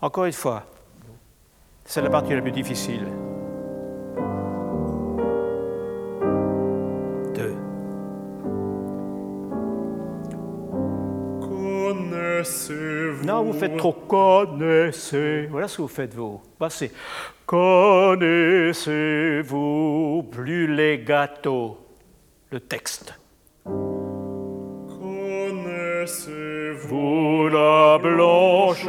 Encore une fois, c'est la partie la plus difficile. Deux. Connaissez-vous Non, vous faites trop connaissez. Voilà ce que vous faites vous. Bah, c'est connaissez-vous plus les gâteaux? Le texte. Connaissez-vous Vous la blanche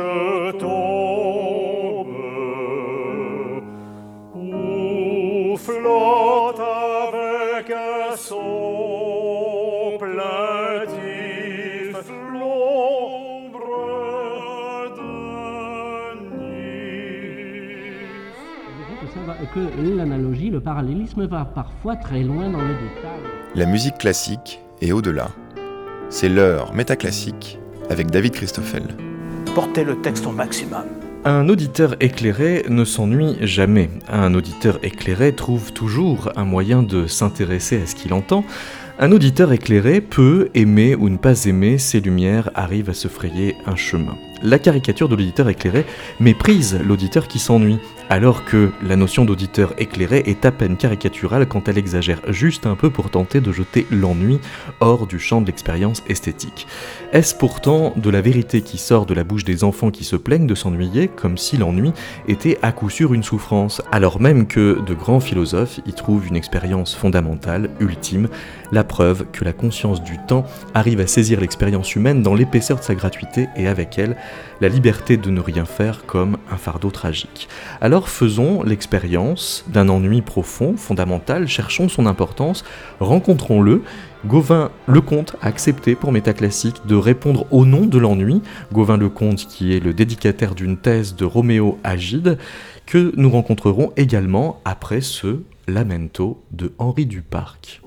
que l'analogie, le parallélisme va parfois très loin dans le détail. La musique classique et au-delà. C'est l'heure métaclassique avec David Christoffel. Portez le texte au maximum. Un auditeur éclairé ne s'ennuie jamais. Un auditeur éclairé trouve toujours un moyen de s'intéresser à ce qu'il entend. Un auditeur éclairé peut aimer ou ne pas aimer, ses lumières arrivent à se frayer un chemin. La caricature de l'auditeur éclairé méprise l'auditeur qui s'ennuie, alors que la notion d'auditeur éclairé est à peine caricaturale quand elle exagère juste un peu pour tenter de jeter l'ennui hors du champ de l'expérience esthétique. Est-ce pourtant de la vérité qui sort de la bouche des enfants qui se plaignent de s'ennuyer, comme si l'ennui était à coup sûr une souffrance, alors même que de grands philosophes y trouvent une expérience fondamentale, ultime, la preuve que la conscience du temps arrive à saisir l'expérience humaine dans l'épaisseur de sa gratuité et avec elle la liberté de ne rien faire comme un fardeau tragique. Alors faisons l'expérience d'un ennui profond, fondamental, cherchons son importance, rencontrons-le. Gauvin Lecomte a accepté pour Métaclassique de répondre au nom de l'ennui. Gauvin Lecomte qui est le dédicataire d'une thèse de Roméo Agide que nous rencontrerons également après ce Lamento de Henri Duparc.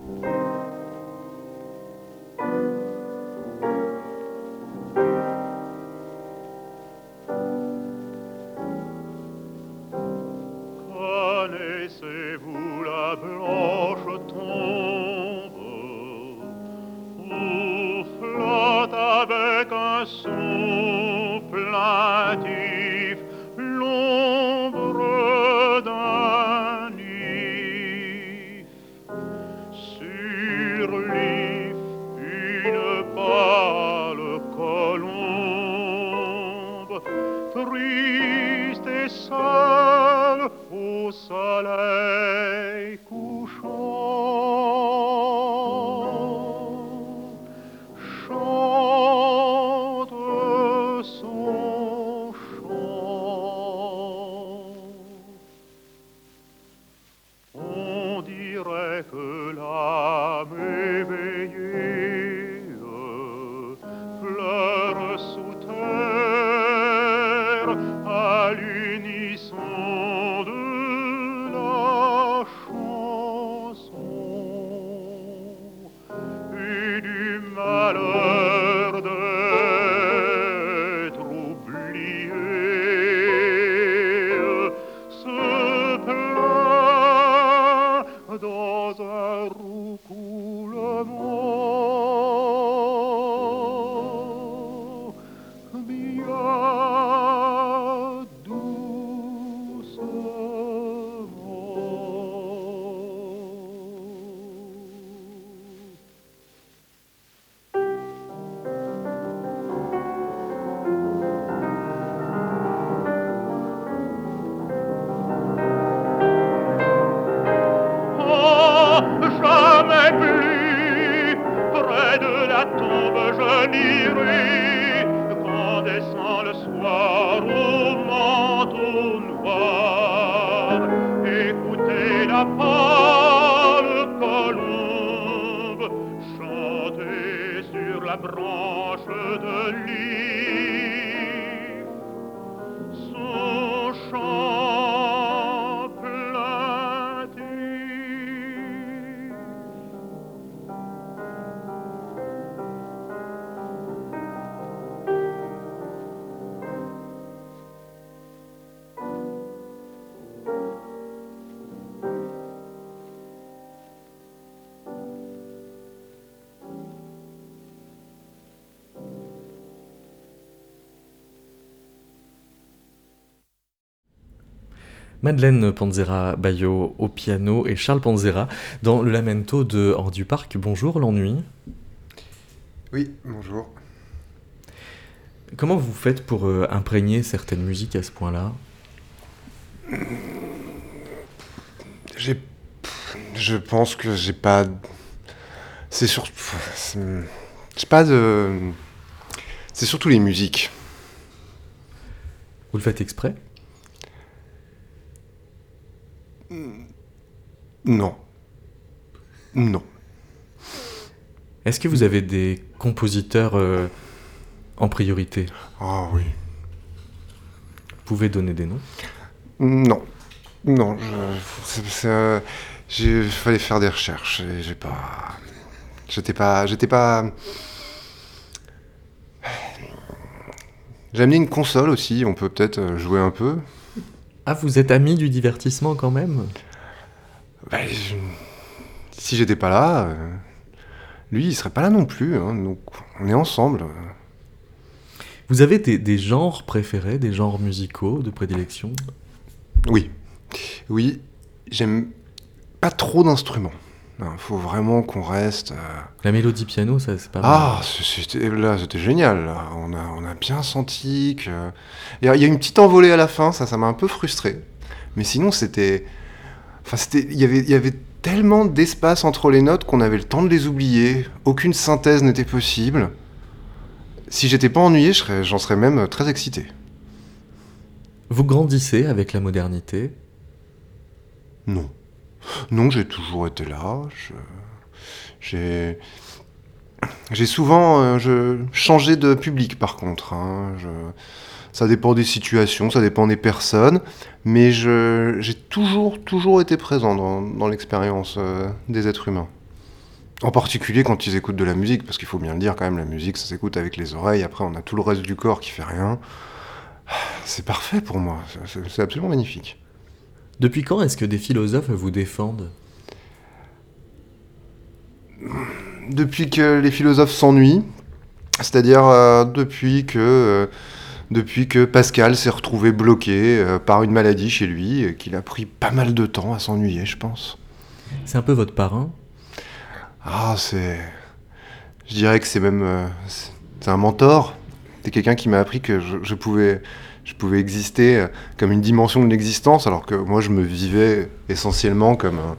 Madeleine Panzera Bayo au piano et Charles Panzera dans le lamento de Hors du Parc. Bonjour l'ennui. Oui, bonjour. Comment vous faites pour euh, imprégner certaines musiques à ce point-là? J'ai. Je pense que j'ai pas. C'est sur. J'ai pas de. C'est surtout les musiques. Vous le faites exprès? Non. Non. Est-ce que vous avez des compositeurs euh, en priorité? Ah oui. Vous pouvez donner des noms? Non. Non, je. euh, j'ai- fallait faire des recherches et j'ai pas. J'étais pas. J'étais pas. J'ai amené une console aussi, on peut peut-être euh, jouer un peu. Ah, vous êtes amis du divertissement quand même? Je- Si j'étais pas là, euh, lui il serait pas là non plus, hein, donc on est ensemble. Vous avez des, des genres préférés, des genres musicaux de prédilection? Oui, oui, j'aime pas trop d'instruments. Il faut vraiment qu'on reste. euh, La mélodie piano, ça c'est pas mal. Ah, c'était là, c'était génial. là. On a, on a bien senti que. Il y, a il y a une petite envolée à la fin, ça, ça m'a un peu frustré. Mais sinon, c'était. Enfin, c'était. Il y avait, y avait tellement d'espace entre les notes qu'on avait le temps de les oublier. Aucune synthèse n'était possible. Si j'étais pas ennuyé, j'en serais même très excité. Vous grandissez avec la modernité? Non. Non, j'ai toujours été là. J'ai. J'ai souvent euh, je... changé de public par contre. hein, je- Ça dépend des situations, ça dépend des personnes. Mais j'ai toujours, toujours été présent dans, dans l'expérience euh, des êtres humains. En particulier quand ils écoutent de la musique, parce qu'il faut bien le dire quand même, la musique ça s'écoute avec les oreilles, après on a tout le reste du corps qui fait rien. C'est parfait pour moi, c'est- c'est absolument magnifique. Depuis quand est-ce que des philosophes vous défendent? Depuis que les philosophes s'ennuient, c'est-à-dire euh, depuis que euh, depuis que Pascal s'est retrouvé bloqué euh, par une maladie chez lui, et qu'il a pris pas mal de temps à s'ennuyer, je pense. C'est un peu votre parrain? Ah, c'est, je dirais que c'est même euh, c'est un mentor. C'est quelqu'un qui m'a appris que je, je pouvais je pouvais exister euh, comme une dimension de l'existence, alors que moi je me vivais essentiellement comme un-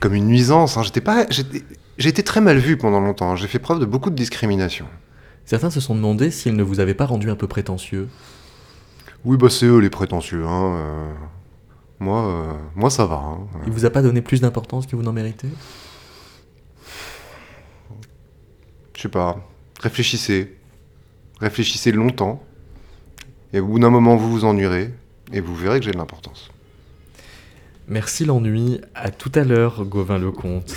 comme une nuisance. hein. J'étais pas j'étais- j'ai été très mal vu pendant longtemps. J'ai fait preuve de beaucoup de discrimination. Certains se sont demandé s'ils ne vous avaient pas rendu un peu prétentieux. Oui, bah c'est eux les prétentieux. Hein. euh. Moi, euh, moi ça va. hein. Il vous a pas donné plus d'importance que vous n'en méritez? Je sais pas. Réfléchissez. Réfléchissez longtemps. Et au bout d'un moment, vous vous ennuierez. Et vous verrez que j'ai de l'importance. Merci l'ennui, à tout à l'heure Gauvin Lecomte.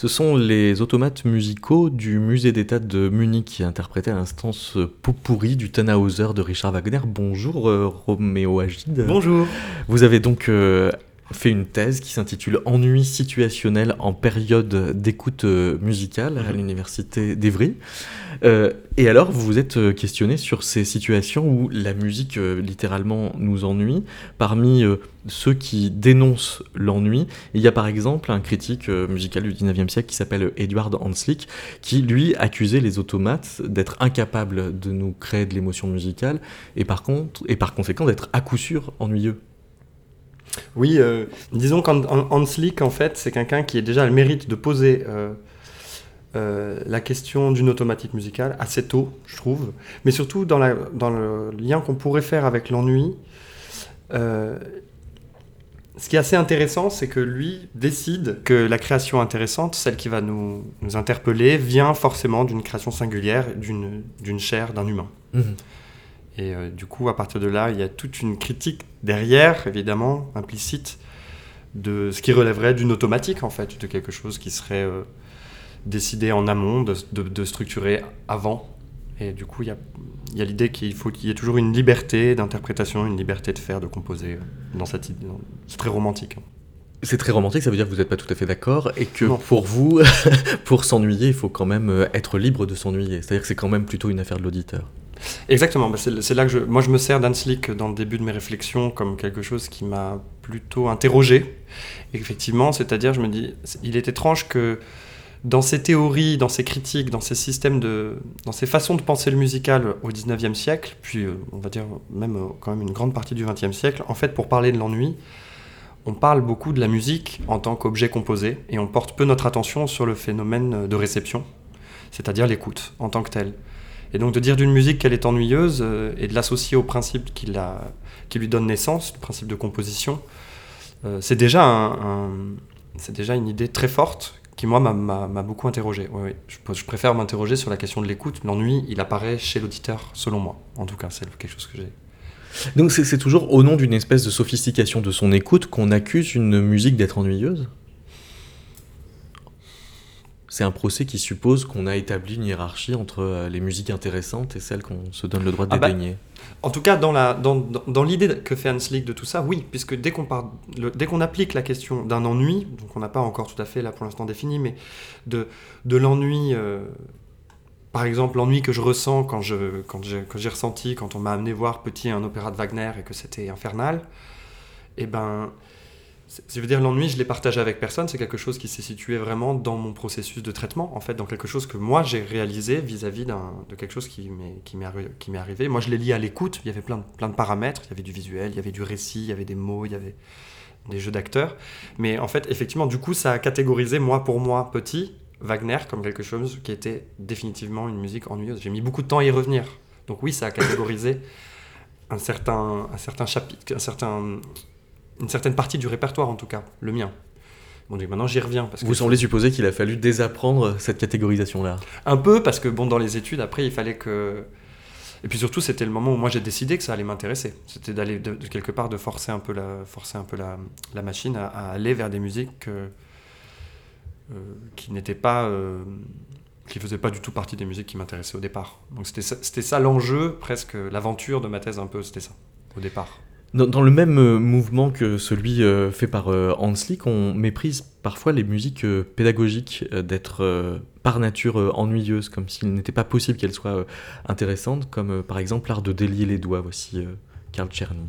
Ce sont les automates musicaux du musée d'État de Munich qui interprétaient à l'instant ce pourri du Tannhauser de Richard Wagner. Bonjour euh, Roméo Agide. Bonjour. Vous avez donc euh, fait une thèse qui s'intitule Ennui situationnel en période d'écoute euh, musicale à Mhm. l'université d'Evry. Euh, et alors, vous vous êtes euh, questionné sur ces situations où la musique euh, littéralement nous ennuie. Parmi euh, ceux qui dénoncent l'ennui, il y a par exemple un critique musical du 19e siècle qui s'appelle Edward Hanslick, qui lui accusait les automates d'être incapables de nous créer de l'émotion musicale et par, contre, et par conséquent d'être à coup sûr ennuyeux. Oui, euh, disons qu'Hanslick, en fait, c'est quelqu'un qui a déjà le mérite de poser euh, euh, la question d'une automatique musicale assez tôt, je trouve. Mais surtout dans, le lien qu'on pourrait faire avec l'ennui. ce qui est assez intéressant, c'est que lui décide que la création intéressante, celle qui va nous, nous interpeller, vient forcément d'une création singulière, d'une d'une chair, d'un humain. Et euh, du coup, à partir de là, il y a toute une critique derrière, évidemment, implicite, de ce qui relèverait d'une automatique, en fait, de quelque chose qui serait euh, décidé en amont, de, de- de structurer avant. Et du coup, il y a, il y a l'idée qu'il faut qu'il y ait toujours une liberté d'interprétation, une liberté de faire, de composer. euh, Dans cette. C'est très romantique. hein. C'est très romantique, ça veut dire que vous n'êtes pas tout à fait d'accord et que Non. pour vous, pour s'ennuyer, il faut quand même être libre de s'ennuyer. C'est-à-dire que c'est quand même plutôt une affaire de l'auditeur. Exactement, bah, c'est là que je, moi je me sers d'Hanslick dans le début de mes réflexions comme quelque chose qui m'a plutôt interrogé. Effectivement, c'est-à-dire, je me dis, il est étrange que dans ces théories, dans ces critiques, dans ces systèmes de, dans ces façons de penser le musical au 19e siècle, puis euh, on va dire même euh, quand même une grande partie du 20e siècle, en fait, pour parler de l'ennui, on parle beaucoup de la musique en tant qu'objet composé et on porte peu notre attention sur le phénomène de réception, c'est-à-dire l'écoute en tant que telle. Et donc de dire d'une musique qu'elle est ennuyeuse euh, et de l'associer au principe qui, la- qui lui donne naissance, le principe de composition, euh, c'est déjà, déjà une idée très forte qui, moi, m'a- beaucoup interrogé. Je, préfère m'interroger sur la question de l'écoute. L'ennui, il apparaît chez l'auditeur, selon moi. En tout cas, c'est quelque chose que j'ai. Donc c'est toujours au nom d'une espèce de sophistication de son écoute qu'on accuse une musique d'être ennuyeuse? C'est un procès qui suppose qu'on a établi une hiérarchie entre euh, les musiques intéressantes et celles qu'on se donne le droit de Ah bah, dédaigner. En tout cas, dans la- dans, dans, dans l'idée que fait Hanslick de tout ça, oui, puisque dès qu'on part- le- dès qu'on applique la question d'un ennui, donc on n'a pas encore tout à fait là pour l'instant défini, mais de, de l'ennui, euh, par exemple l'ennui que je ressens quand je quand j'ai quand j'ai ressenti quand on m'a amené voir petit un opéra de Wagner et que c'était infernal, et ben je veux dire, l'ennui, je l'ai partagé avec personne. C'est quelque chose qui s'est situé vraiment dans mon processus de traitement, en fait, dans quelque chose que moi j'ai réalisé vis-à-vis de quelque chose qui m'est arrivé. Moi, je l'ai lié à l'écoute. Il y avait plein de, plein de paramètres. Il y avait du visuel, il y avait du récit, il y avait des mots, il y avait des jeux d'acteurs. Mais en fait, effectivement, du coup, ça a catégorisé, moi pour moi, petit, Wagner comme quelque chose qui était définitivement une musique ennuyeuse. J'ai mis beaucoup de temps à y revenir. Donc oui, ça a catégorisé un certain, un certain chapitre, un certain, une certaine partie du répertoire en tout cas, le mien. Bon, donc maintenant j'y reviens parce que Vous semblez supposer qu'il a fallu désapprendre cette catégorisation-là. un peu parce que bon dans les études après il fallait que et puis surtout c'était le moment où moi j'ai décidé que ça allait m'intéresser. C'était d'aller de, de quelque part de forcer un peu la forcer un peu la, la machine à, à aller vers des musiques euh, euh, qui n'étaient pas euh, qui faisaient pas du tout partie des musiques qui m'intéressaient au départ. Donc c'était ça, c'était ça l'enjeu presque l'aventure de ma thèse un peu c'était ça au départ. Dans, le même euh, mouvement que celui euh, fait par euh, Hanslick, on méprise parfois les musiques pédagogiques d'être par nature ennuyeuses, comme s'il n'était pas possible qu'elles soient intéressantes, comme par exemple l'art de délier les doigts. Voici Karl Czerny.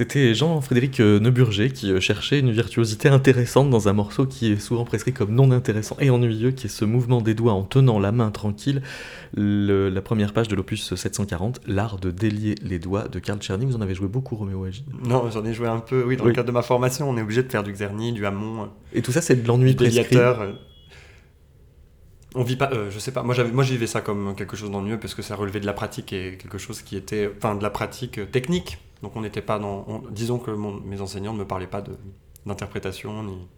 C'était Jean-Frédéric euh, Neuburger qui euh, cherchait une virtuosité intéressante dans un morceau qui est souvent prescrit comme non intéressant et ennuyeux, qui est ce mouvement des doigts en tenant la main tranquille, le- la première page de l'opus 740, L'art de délier les doigts de Karl Czerny. Vous en avez joué beaucoup, Roméo Agi. Non, j'en ai joué un peu, oui, dans Oui. le cadre de ma formation, on est obligé de faire du Czerny, du Hamon, euh, Et tout ça, c'est de l'ennui prescrit. Déliateur. On vit pas, euh, je sais pas, moi j'avais, moi j'y vivais ça comme quelque chose d'ennuyeux parce que ça relevait de la pratique et quelque chose qui était, enfin de la pratique technique. Donc on n'était pas dans, on- disons que mes enseignants ne me parlaient pas d'interprétation ni,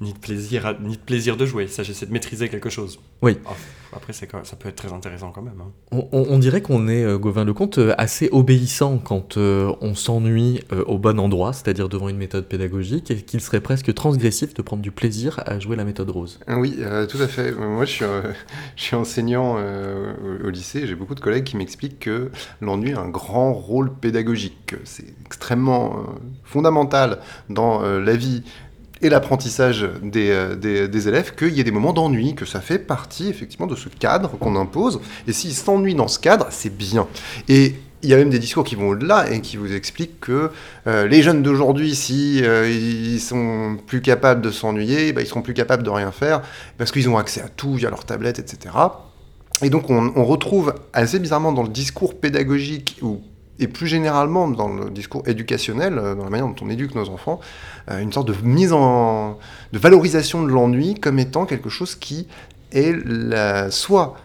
ni de plaisir, à- ni de plaisir de jouer. Il s'agissait de maîtriser quelque chose. Oui. Ah, Après c'est ça peut être très intéressant quand même. hein. On, on- on dirait qu'on est, euh, Gauvin Lecomte, euh, assez obéissant quand euh, on s'ennuie euh, au bon endroit, c'est-à-dire devant une méthode pédagogique, et qu'il serait presque transgressif de prendre du plaisir à jouer la méthode rose. Oui, euh, tout à fait. Moi, je suis, euh, je suis enseignant euh, au, lycée. J'ai beaucoup de collègues qui m'expliquent que l'ennui a un grand rôle pédagogique. que C'est extrêmement euh, fondamental dans euh, la vie et l'apprentissage des, euh, des, élèves qu'il y ait des moments d'ennui, que ça fait partie effectivement de ce cadre qu'on impose. Et s'ils s'ennuient dans ce cadre, c'est bien. Et il y a même des discours qui vont au-delà et qui vous expliquent que euh, les jeunes d'aujourd'hui, si euh, sont plus capables de s'ennuyer, bah, ils seront plus capables de rien faire parce qu'ils ont accès à tout via leur tablette, etc. Et donc on, on retrouve assez bizarrement dans le discours pédagogique ou et plus généralement dans le discours éducationnel, euh, dans la manière dont on éduque nos enfants, euh, une sorte de mise en de valorisation de l'ennui comme étant quelque chose qui est la, soit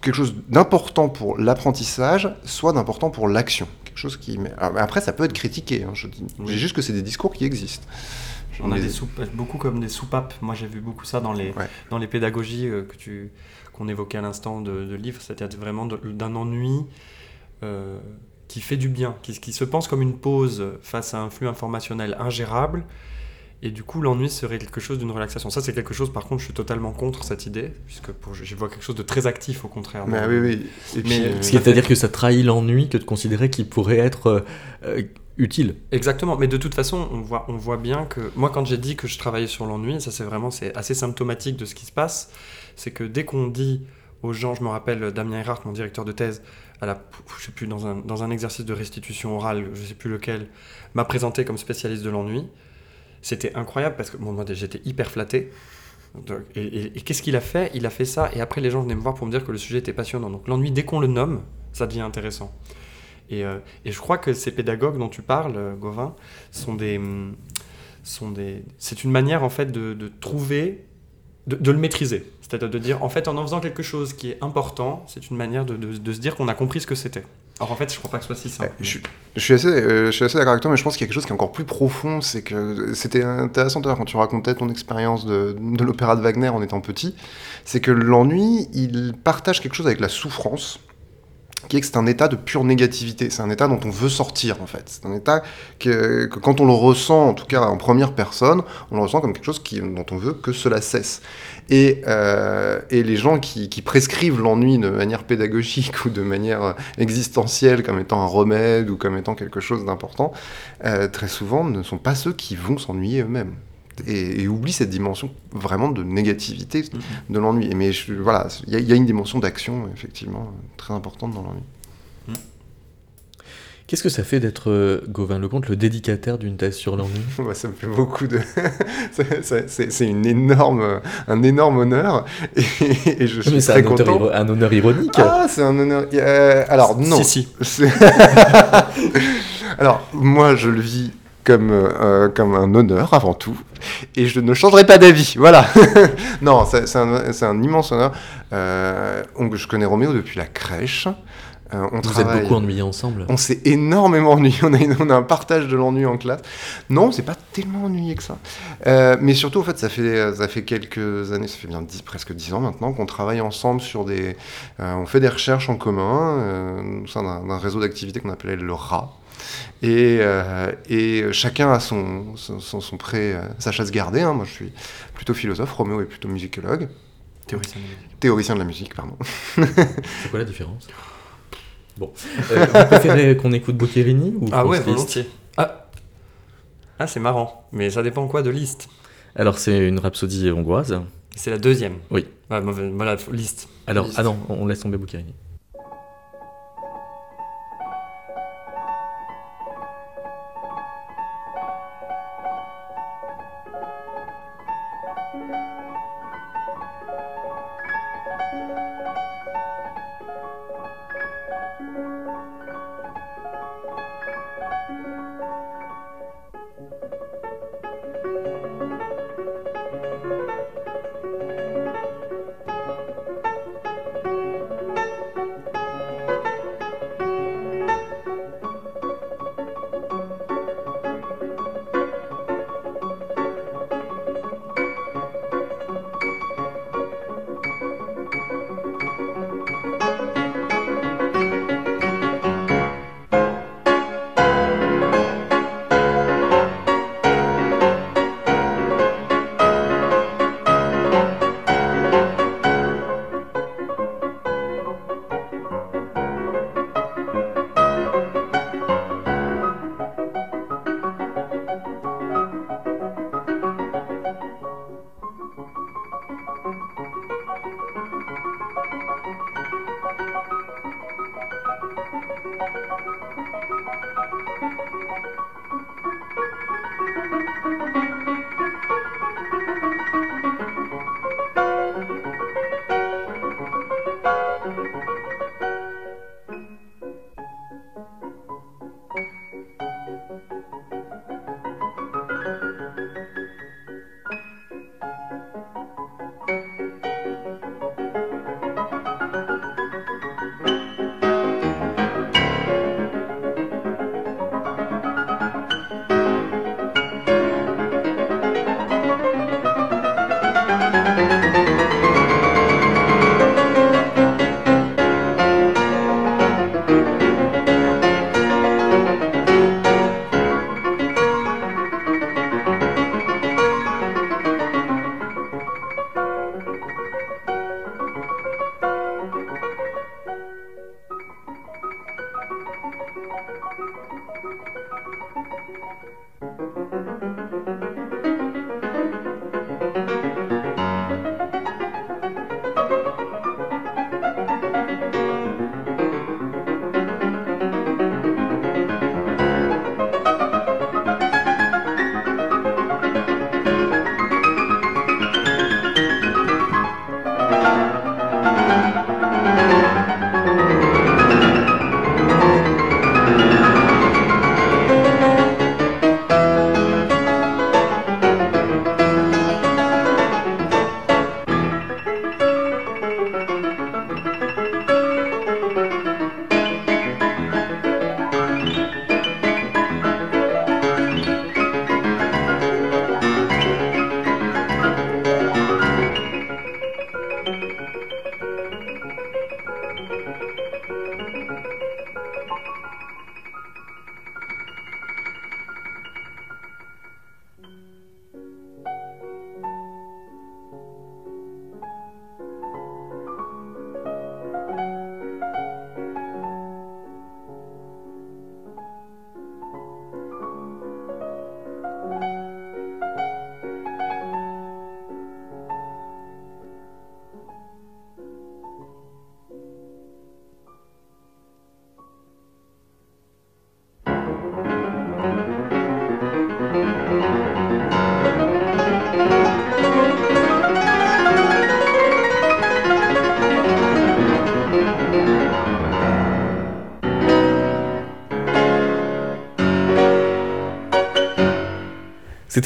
quelque chose d'important pour l'apprentissage, soit d'important pour l'action. Quelque chose qui. alors, Après, ça peut être critiqué. hein, je dis Oui. juste que c'est des discours qui existent. On a des soupes, beaucoup comme des soupapes. Moi, j'ai vu beaucoup ça dans les, Ouais. dans les pédagogies euh, que tu, qu'on évoquait à l'instant de, de livres. C'est-à-dire vraiment d'un ennui euh, qui fait du bien, qui, qui se pense comme une pause face à un flux informationnel ingérable. Et du coup, l'ennui serait quelque chose d'une relaxation. Ça, c'est quelque chose, par contre, je suis totalement contre cette idée, puisque pour, je, je vois quelque chose de très actif, au contraire. Mais dans- oui, oui. Et puis, Mais- euh, C'est-à-dire que ça trahit l'ennui que de considérer qu'il pourrait être euh, euh, utile. Exactement, mais de toute façon, on voit, on voit bien que moi, quand j'ai dit que je travaillais sur l'ennui, ça c'est vraiment c'est assez symptomatique de ce qui se passe, c'est que dès qu'on dit aux gens, je me rappelle Damien Erhardt, mon directeur de thèse, à je sais plus dans un, dans un exercice de restitution orale, je sais plus lequel, m'a présenté comme spécialiste de l'ennui. C'était incroyable parce que bon, moi j'étais hyper flatté. Et qu'est-ce qu'il a fait? Il a fait ça et après les gens venaient me voir pour me dire que le sujet était passionnant. Donc l'ennui, dès qu'on le nomme, ça devient intéressant. Et, euh, et je crois que ces pédagogues dont tu parles, euh, Gauvin, sont des, hum, sont des, c'est une manière en fait de, de trouver, de, le maîtriser. C'est-à-dire de dire, en fait, en en faisant quelque chose qui est important, c'est une manière de, de- se dire qu'on a compris ce que c'était. Alors en fait, je crois pas que ce soit si simple. Ouais, je, suis- assez, euh, je assez d'accord avec toi, mais je pense qu'il y a quelque chose qui est encore plus profond. C'est que c'était intéressant quand tu racontais ton expérience de, de l'opéra de Wagner en étant petit. C'est que l'ennui, il partage quelque chose avec la souffrance, qui est que c'est un état de pure négativité. C'est un état dont on veut sortir, en fait. C'est un état que, quand on le ressent, en tout cas en première personne, on le ressent comme quelque chose qui, dont on veut que cela cesse. Et, euh, et les gens qui, qui prescrivent l'ennui de manière pédagogique ou de manière existentielle comme étant un remède ou comme étant quelque chose d'important, euh, très souvent ne sont pas ceux qui vont s'ennuyer eux-mêmes. Et, et oublient cette dimension vraiment de négativité Mhm. de l'ennui. Mais je- voilà, il y, a- il y a une dimension d'action, effectivement, très importante dans l'ennui. Qu'est-ce que ça fait d'être, euh, Gauvin Lecomte, le dédicataire d'une thèse sur l'ennui? Ouais, ça me fait beaucoup de. c'est- une énorme, un énorme honneur. Et, et je suis Mais c'est très un, content. iro- un honneur ironique. Ah, c'est un honneur. Euh, alors, non. Si, si. Alors, moi, je le vis comme, euh, comme un honneur avant tout, et je ne changerai pas d'avis. Voilà. non, c'est un, un immense honneur. Euh, je connais Roméo depuis la crèche. Euh, on Vous travaille- êtes beaucoup ennuyés ensemble. on s'est énormément ennuyé, on a, une- on a un partage de l'ennui en classe. Non, c'est pas tellement ennuyé que ça. Euh, mais surtout, en fait, ça fait, ça fait quelques années, ça fait bien presque dix ans maintenant qu'on travaille ensemble sur des... euh, on fait des recherches en commun au sein d'un d'un réseau d'activités qu'on appelait le RA. Et, euh, et chacun a son, son, son, son pré, euh, sa chasse gardée. hein. Moi, je suis plutôt philosophe, Roméo est plutôt musicologue, Théoricien de la musique. théoricien de la musique, pardon. C'est quoi la différence? Bon. Euh, vous préférez qu'on écoute Boccherini ou Ah ouais, volontiers. Ah, ah c'est marrant, mais ça dépend quoi de liste. Alors, c'est une rhapsodie hongroise. C'est la deuxième? Oui. Mauvais- voilà, liste. Alors, Liszt. ah non, on laisse tomber Boccherini.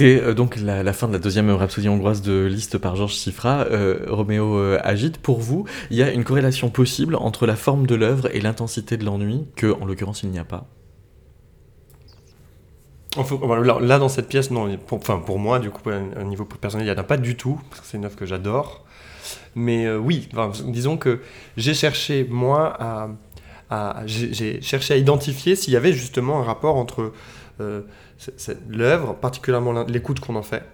C'était euh, donc la, fin de la deuxième rhapsodie hongroise de Liszt par Georges Sifra. Euh, Roméo euh, agite. Pour vous, il y a une corrélation possible entre la forme de l'œuvre et l'intensité de l'ennui, que en l'occurrence il n'y a pas? Là, dans cette pièce, non. Pour, enfin, pour moi, du coup, un niveau personnel, il n'y en a pas du tout, parce que c'est une œuvre que j'adore. Mais oui, disons que j'ai cherché, moi, à, j'ai cherché à identifier s'il y avait justement un rapport entre l'œuvre, particulièrement l'écoute qu'on en fait.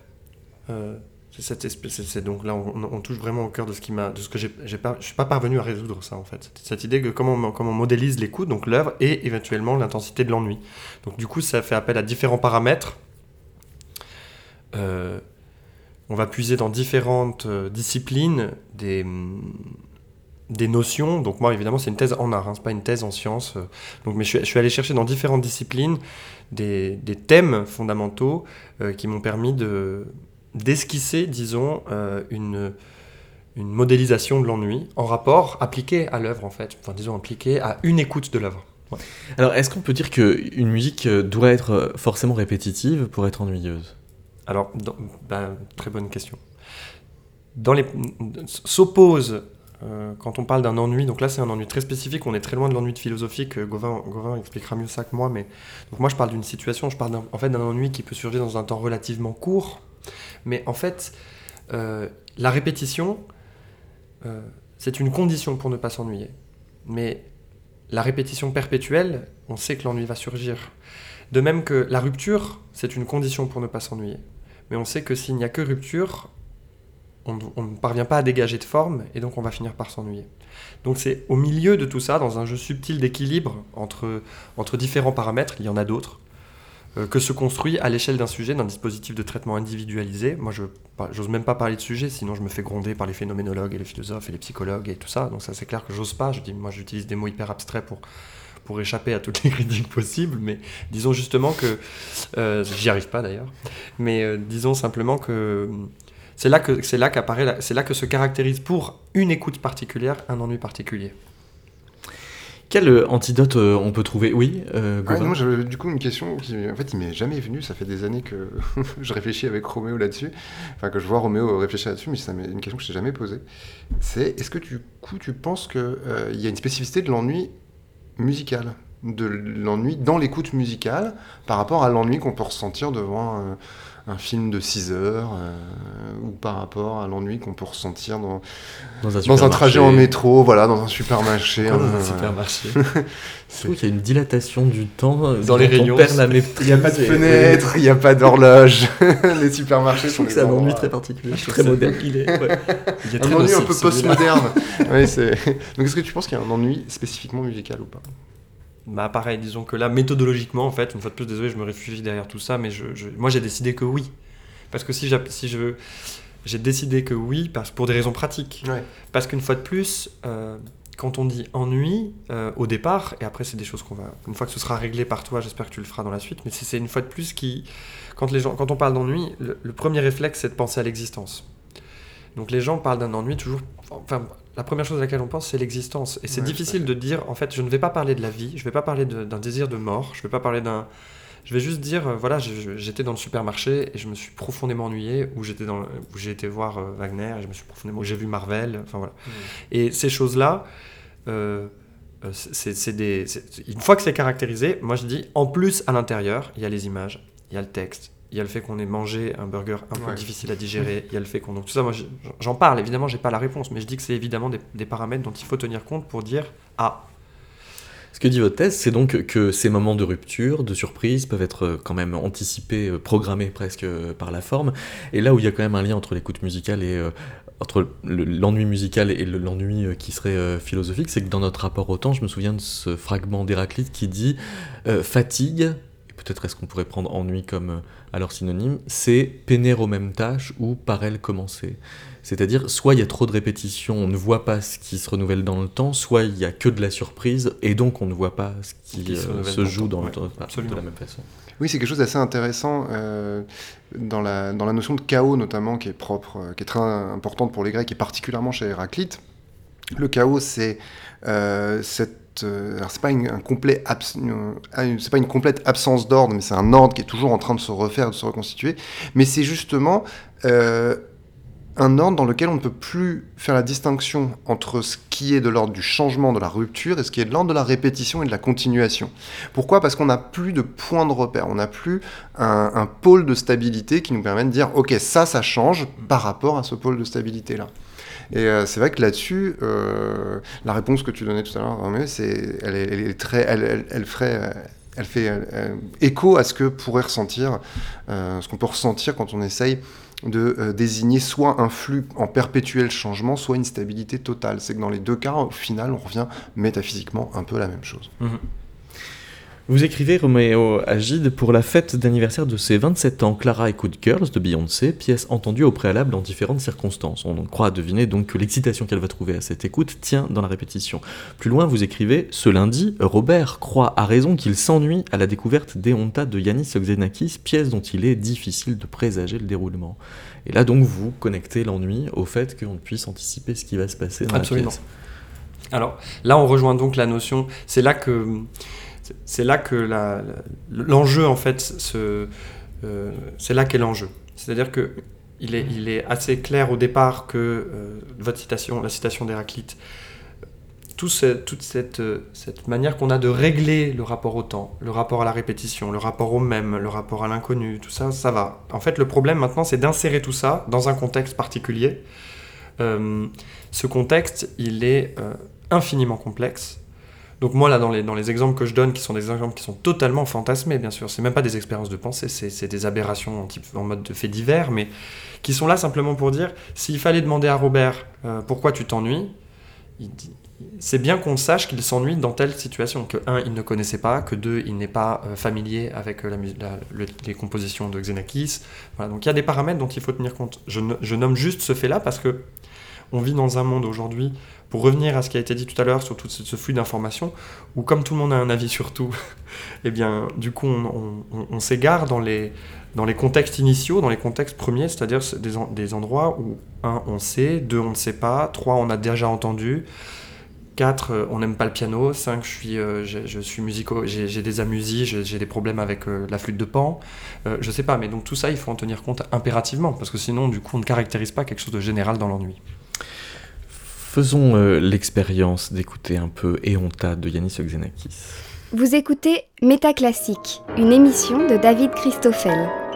Euh, c'est donc là, on, touche vraiment au cœur de ce qui m'a, de ce que j'ai, pas, je suis pas parvenu à résoudre ça en fait. Cette, idée que comment, on- comment modélise l'écoute, donc l'œuvre et éventuellement l'intensité de l'ennui. Donc du coup, ça fait appel à différents paramètres. Euh, on va puiser dans différentes euh, disciplines des, des notions. Donc moi, évidemment, c'est une thèse en art, hein, c'est pas une thèse en sciences. euh. Donc, mais je suis allé chercher dans différentes disciplines des, des thèmes fondamentaux euh, qui m'ont permis de, d'esquisser, disons, euh, une, une modélisation de l'ennui en rapport appliqué à l'œuvre, en fait. Enfin, disons, appliqué à une écoute de l'œuvre. Alors, est-ce qu'on peut dire qu'une musique euh, doit être forcément répétitive pour être ennuyeuse? Alors, dans- bah, très bonne question. Dans les s'oppose quand on parle d'un ennui. Donc là, c'est un ennui très spécifique. On est très loin de l'ennui de philosophique. euh, Gauvin, expliquera mieux ça que moi. Mais donc moi, je parle d'une situation. Je parle en fait d'un ennui qui peut surgir dans un temps relativement court. Mais en fait, euh, la répétition, euh, c'est une condition pour ne pas s'ennuyer. Mais la répétition perpétuelle, on sait que l'ennui va surgir. De même que la rupture, c'est une condition pour ne pas s'ennuyer. Mais on sait que s'il n'y a que rupture, on, ne- parvient pas à dégager de forme et donc on va finir par s'ennuyer. Donc c'est au milieu de tout ça, dans un jeu subtil d'équilibre entre, entre différents paramètres, il y en a d'autres, euh, que se construit à l'échelle d'un sujet, d'un dispositif de traitement individualisé. Moi, je j'ose même pas parler de sujet, sinon je me fais gronder par les phénoménologues et les philosophes et les psychologues et tout ça. Donc ça, c'est clair que j'ose pas. Je dis, moi, j'utilise des mots hyper abstraits pour pour échapper à toutes les critiques possibles, mais disons justement que euh, j'y arrive pas d'ailleurs. Mais euh, disons simplement que c'est là que c'est là qu'apparaît, c'est là que se caractérise pour une écoute particulière un ennui particulier. Quel euh, antidote euh, on peut trouver? Oui, euh, Ouais, Gauvin moi j'avais du coup une question qui, en fait, il m'est jamais venu. Ça fait des années que je réfléchis avec Roméo là-dessus, enfin que je vois Roméo réfléchir là-dessus, mais c'est une question que je t'ai jamais posée. C'est est-ce que du coup tu penses qu'il y a une spécificité de l'ennui musical, de l'ennui dans l'écoute musicale, par rapport à l'ennui qu'on peut ressentir devant euh, un film de 6 heures, euh, ou par rapport à l'ennui qu'on peut ressentir dans, Dans un, dans un supermarché. trajet en métro, voilà, dans un supermarché. Dans un- un supermarché. Je trouve qu'il y a une dilatation du temps euh, Dans les rayons, maîtrise. Il n'y a pas de fenêtre, il n'y a pas d'horloge. les supermarchés Je sont trouve que des c'est un ennui très particulier, Je très moderne. Il est, ouais. Il est Un très ennui un peu postmoderne. Donc est-ce que tu penses qu'il y a un ennui spécifiquement musical ou pas? Bah pareil, disons que là, méthodologiquement, en fait, une fois de plus, désolé, je me réfugie derrière tout ça, mais je, je- moi j'ai décidé que oui. Parce que si, si je... J'ai décidé que oui, parce, pour des raisons pratiques. Ouais. Parce qu'une fois de plus, euh, quand on dit ennui, euh, au départ, et après c'est des choses qu'on va... Une fois que ce sera réglé par toi, j'espère que tu le feras dans la suite, mais c'est c'est une fois de plus qui... Quand, les gens, quand on parle d'ennui, le, le premier réflexe, c'est de penser à l'existence. Donc les gens parlent d'un ennui toujours... Enfin, la première chose à laquelle on pense, c'est l'existence. Et c'est Ouais, difficile de dire, en fait, je ne vais pas parler de la vie, je ne vais pas parler d'un désir de mort, je ne vais pas parler d'un... Je vais juste dire, euh, voilà, j'étais dans le supermarché et je me suis profondément ennuyé, ou j'étais dans, j'ai été voir euh, Wagner et je me suis profondément, où j'ai vu Marvel, enfin voilà. Et ces choses-là, euh, c'est c'est des, c'est- une fois que c'est caractérisé, moi je dis, en plus à l'intérieur, il y a les images, il y a le texte, il y a le fait qu'on ait mangé un burger un peu Ouais. difficile à digérer, il y a le fait qu'on, donc tout ça, moi je- j'en parle. Évidemment, j'ai pas la réponse, mais je dis que c'est évidemment des, des paramètres dont il faut tenir compte pour dire, ah, Ce que dit votre thèse, c'est donc que ces moments de rupture, de surprise, peuvent être euh, quand même anticipés, euh, programmés presque euh, par la forme. Et là où il y a quand même un lien entre l'écoute musicale et euh, entre le- l'ennui musical et le- l'ennui qui serait philosophique, c'est que dans notre rapport au temps, je me souviens de ce fragment d'Héraclite qui dit euh, fatigue. Peut-être est-ce qu'on pourrait prendre ennui comme euh, alors synonyme, c'est peiner aux mêmes tâches ou par elles commencer. C'est-à-dire, soit il y a trop de répétitions, on ne voit pas ce qui se renouvelle dans le temps, soit il y a que de la surprise, et donc on ne voit pas ce qui, Qui se euh, renouvelle se dans le joue temps, dans le temps, absolument. de la même façon. Oui, c'est quelque chose d'assez intéressant euh, dans, la, dans la notion de chaos, notamment, qui est propre, euh, qui est très importante pour les Grecs et particulièrement chez Héraclite. Le chaos, c'est euh, cette. c'est pas une complète absence d'ordre, mais c'est un ordre qui est toujours en train de se refaire, de se reconstituer. Mais c'est justement euh, un ordre dans lequel on ne peut plus faire la distinction entre ce qui est de l'ordre du changement, de la rupture, et ce qui est de l'ordre de la répétition et de la continuation. Pourquoi? Parce qu'on n'a plus de point de repère, on n'a plus un, un pôle de stabilité qui nous permet de dire, ok, ça, ça change par rapport à ce pôle de stabilité-là. Et euh, c'est vrai que là-dessus, euh, la réponse que tu donnais tout à l'heure, c'est, elle, est, très, elle, elle, elle euh, fait écho à ce que pourrait ressentir, ce qu'on peut ressentir quand on essaye de désigner soit un flux en perpétuel changement, soit une stabilité totale. C'est que dans les deux cas, au final, on revient métaphysiquement un peu à la même chose. Vous écrivez Roméo Agide pour la fête d'anniversaire de ses 27 ans, Clara écoute Girls de Beyoncé, pièce entendue au préalable dans différentes circonstances. On croit deviner donc que l'excitation qu'elle va trouver à cette écoute tient dans la répétition. Plus loin, vous écrivez Ce lundi, Robert croit à raison qu'il s'ennuie à la découverte d'Eonta de Yanis Xenakis, pièce dont il est difficile de présager le déroulement. Et là donc vous connectez l'ennui au fait qu'on puisse anticiper ce qui va se passer dans Absolument. la pièce. Alors là, on rejoint donc la notion. C'est là que c'est là que l'enjeu en fait euh, c'est là qu'est l'enjeu. C'est-à-dire que il est, assez clair au départ que euh, votre citation, la citation d'Héraclite, tout toute cette, manière qu'on a de régler le rapport au temps, le rapport à la répétition, le rapport au même, le rapport à l'inconnu, tout ça, ça va. En fait, le problème maintenant, c'est d'insérer tout ça dans un contexte particulier. Euh, ce contexte, il est infiniment complexe. Donc moi, là, dans les, dans les exemples que je donne, qui sont des exemples qui sont totalement fantasmés, bien sûr, c'est même pas des expériences de pensée, c'est des aberrations en, type, en mode de faits divers, mais qui sont là simplement pour dire, s'il fallait demander à Robert euh, pourquoi tu t'ennuies, c'est bien qu'on sache qu'il s'ennuie dans telle situation, que un, il ne connaissait pas, que deux, il n'est pas euh, familier avec euh, la, les compositions de Xenakis. Voilà, donc il y a des paramètres dont il faut tenir compte. Je, je nomme juste ce fait-là parce que on vit dans un monde aujourd'hui, pour revenir à ce qui a été dit tout à l'heure sur tout ce, flux d'informations, où comme tout le monde a un avis sur tout, eh bien, du coup, on, s'égare dans les, contextes initiaux, dans les contextes premiers, c'est-à-dire c'est des, en- des endroits où, un, on sait, deux, on ne sait pas, trois, on a déjà entendu, quatre, euh, on n'aime pas le piano, cinq, je suis, euh, j'ai des amusies, j'ai j'ai des problèmes avec euh, la flûte de pan, euh, je sais pas, mais donc tout ça, il faut en tenir compte impérativement, parce que sinon, du coup, on ne caractérise pas quelque chose de général dans l'ennui. Faisons euh, l'expérience d'écouter un peu Eonta de Yanis Xenakis. Vous écoutez Métaclassique, une émission de David Christoffel.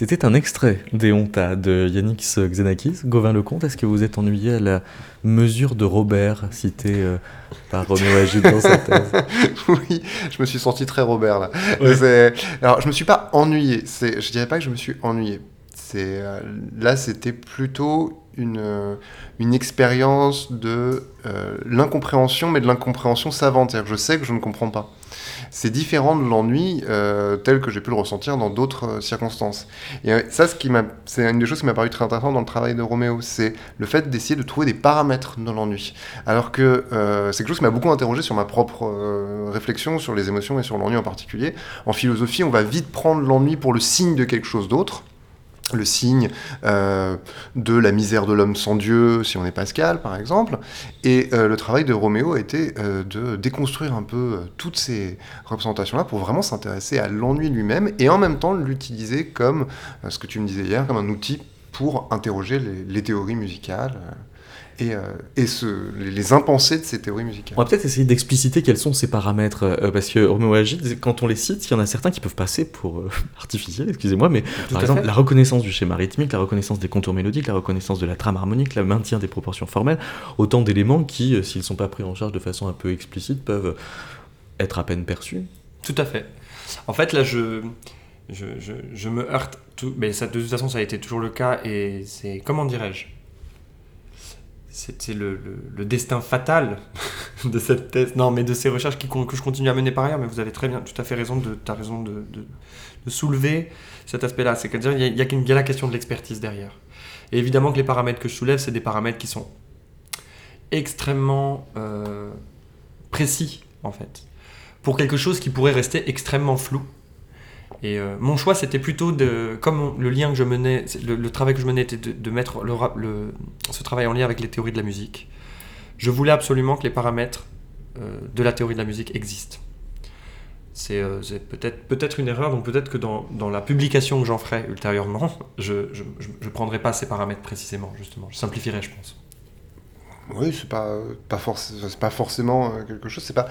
C'était un extrait des Hontas de Yannick Xenakis. Gauvin Lecomte, est-ce que vous êtes ennuyé à la mesure de Robert cité euh, par Roméo Agide dans sa thèse? Oui, je me suis senti très Robert là. Ouais. Alors, je me suis pas ennuyé. C'est, je dirais pas que je me suis ennuyé. C'est euh, là, c'était plutôt une euh, une expérience de euh, l'incompréhension, mais de l'incompréhension savante. C'est-à-dire que je sais que je ne comprends pas. C'est différent de l'ennui euh, tel que j'ai pu le ressentir dans d'autres euh, circonstances. Et euh, ça, c'est une des choses qui m'a paru très intéressante dans le travail de Roméo, c'est le fait d'essayer de trouver des paramètres dans l'ennui. Alors que c'est quelque chose qui m'a beaucoup interrogé sur ma propre réflexion sur les émotions et sur l'ennui en particulier. En philosophie, on va vite prendre l'ennui pour le signe de quelque chose d'autre. Le signe euh, de la misère de l'homme sans Dieu, si on est Pascal, par exemple. Et euh, le travail de Roméo a été euh, de déconstruire un peu toutes ces représentations-là pour vraiment s'intéresser à l'ennui lui-même et en même temps l'utiliser comme, ce que tu me disais hier, comme un outil pour interroger les, théories musicales et, euh, et ce- les, les impensés de ces théories musicales. On va peut-être essayer d'expliciter quels sont ces paramètres, euh, parce que Roméo Agide, quand on les cite, il y en a certains qui peuvent passer pour euh, artificiels, excusez-moi, mais Tout par exemple fait. la reconnaissance du schéma rythmique, la reconnaissance des contours mélodiques, la reconnaissance de la trame harmonique, le maintien des proportions formelles, autant d'éléments qui, euh, s'ils ne sont pas pris en charge de façon un peu explicite, peuvent être à peine perçus. Tout à fait. En fait, là, je, je, je, je me heurte. Tout, mais ça, de toute façon, ça a été toujours le cas. Et c'est. Comment dirais-je? C'est le, destin fatal de cette thèse. Non, mais de ces recherches que je continue à mener par ailleurs. Mais vous avez très bien, tout à fait raison de, t'as raison de, soulever cet aspect-là. C'est qu'il y, a- il y, il y a la question de l'expertise derrière. Et évidemment que les paramètres que je soulève, c'est des paramètres qui sont extrêmement euh, précis, en fait pour quelque chose qui pourrait rester extrêmement flou. Et euh, mon choix, c'était plutôt de, comme le lien que je menais, le, travail que je menais était de, mettre le, le- ce travail en lien avec les théories de la musique. Je voulais absolument que les paramètres euh, de la théorie de la musique existent. C'est euh, peut-être peut-être une erreur, donc peut-être que dans, dans la publication que j'en ferai ultérieurement, je je prendrai pas ces paramètres précisément, justement. Je simplifierai, je pense. Oui, c'est pas, pas, pas forcément quelque chose. C'est pas,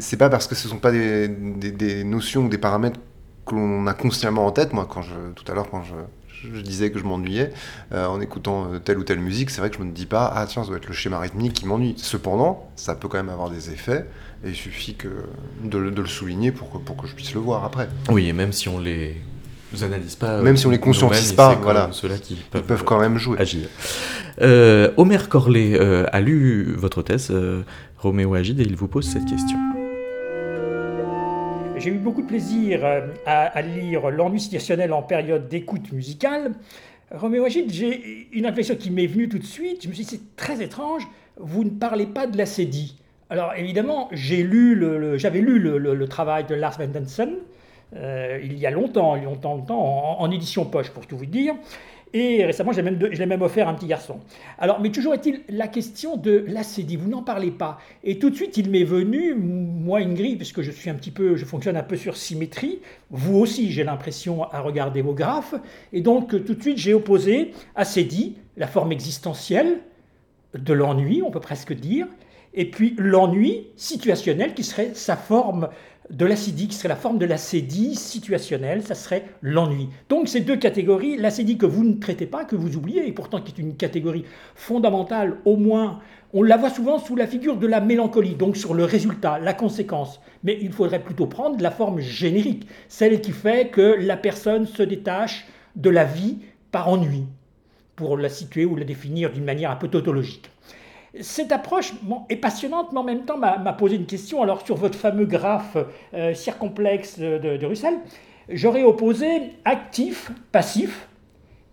c'est pas parce que ce sont pas des, notions ou des paramètres que l'on a consciemment en tête. Moi, quand je, tout à l'heure, quand je, disais que je m'ennuyais euh, en écoutant euh, telle ou telle musique, c'est vrai que je me dis pas, ah tiens, ça doit être le schéma rythmique qui m'ennuie. Cependant, ça peut quand même avoir des effets et il suffit que de, le- de le souligner pour que, pour que je puisse le voir après. Oui, et même si on les analyse pas, Même si on les conscientise pas, voilà. ceux-là qui Ils peuvent, peuvent quand même jouer. agir. Euh, Omer Corlet euh, a lu votre thèse, euh, Roméo Agide, et il vous pose cette question. J'ai eu beaucoup de plaisir euh, à, à lire L'ennui situationnel en période d'écoute musicale. Roméo Agide, j'ai une réflexion qui m'est venue tout de suite. Je me suis dit, c'est très étrange, vous ne parlez pas de la CEDI. Alors évidemment, j'ai lu le, le- j'avais lu le, le- le travail de Lars Vendensen euh, il y a longtemps, longtemps, longtemps, en, édition poche pour tout vous dire. Et récemment, je l'ai même, offert à un petit garçon. Alors, mais toujours est-il la question de la CEDI, vous n'en parlez pas. Et tout de suite, il m'est venu, moi, Ingrid, puisque je suis un petit peu, je fonctionne un peu sur symétrie, vous aussi, j'ai l'impression à regarder vos graphes, et donc tout de suite, j'ai opposé à CEDI la forme existentielle de l'ennui, on peut presque dire, et puis l'ennui situationnel qui serait sa forme de l'acédie, qui serait la forme de l'acédie situationnelle, ça serait l'ennui. Donc ces deux catégories, l'acédie que vous ne traitez pas, que vous oubliez, et pourtant qui est une catégorie fondamentale, au moins, on la voit souvent sous la figure de la mélancolie, donc sur le résultat, la conséquence. Mais il faudrait plutôt prendre la forme générique, celle qui fait que la personne se détache de la vie par ennui, pour la situer ou la définir d'une manière un peu tautologique. Cette approche est passionnante, mais en même temps m'a posé une question. Alors, sur votre fameux graphe euh, circomplexe de, de Russell, j'aurais opposé actif, passif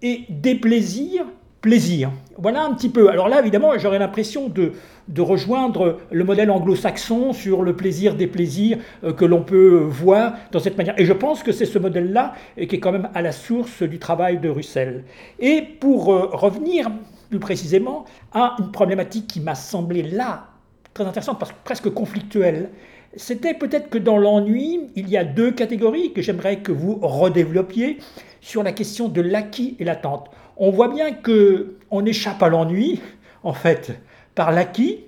et déplaisir, plaisir. Voilà un petit peu. Alors là, évidemment, j'aurais l'impression de, de rejoindre le modèle anglo-saxon sur le plaisir des plaisirs euh, que l'on peut voir dans cette manière. Et je pense que c'est ce modèle-là euh, qui est quand même à la source du travail de Russell. Et pour euh, revenir plus précisément à une problématique qui m'a semblé là très intéressante, parce que presque conflictuelle. C'était peut-être que dans l'ennui, il y a deux catégories que j'aimerais que vous redéveloppiez sur la question de l'acquis et l'attente. On voit bien que on échappe à l'ennui, en fait, par l'acquis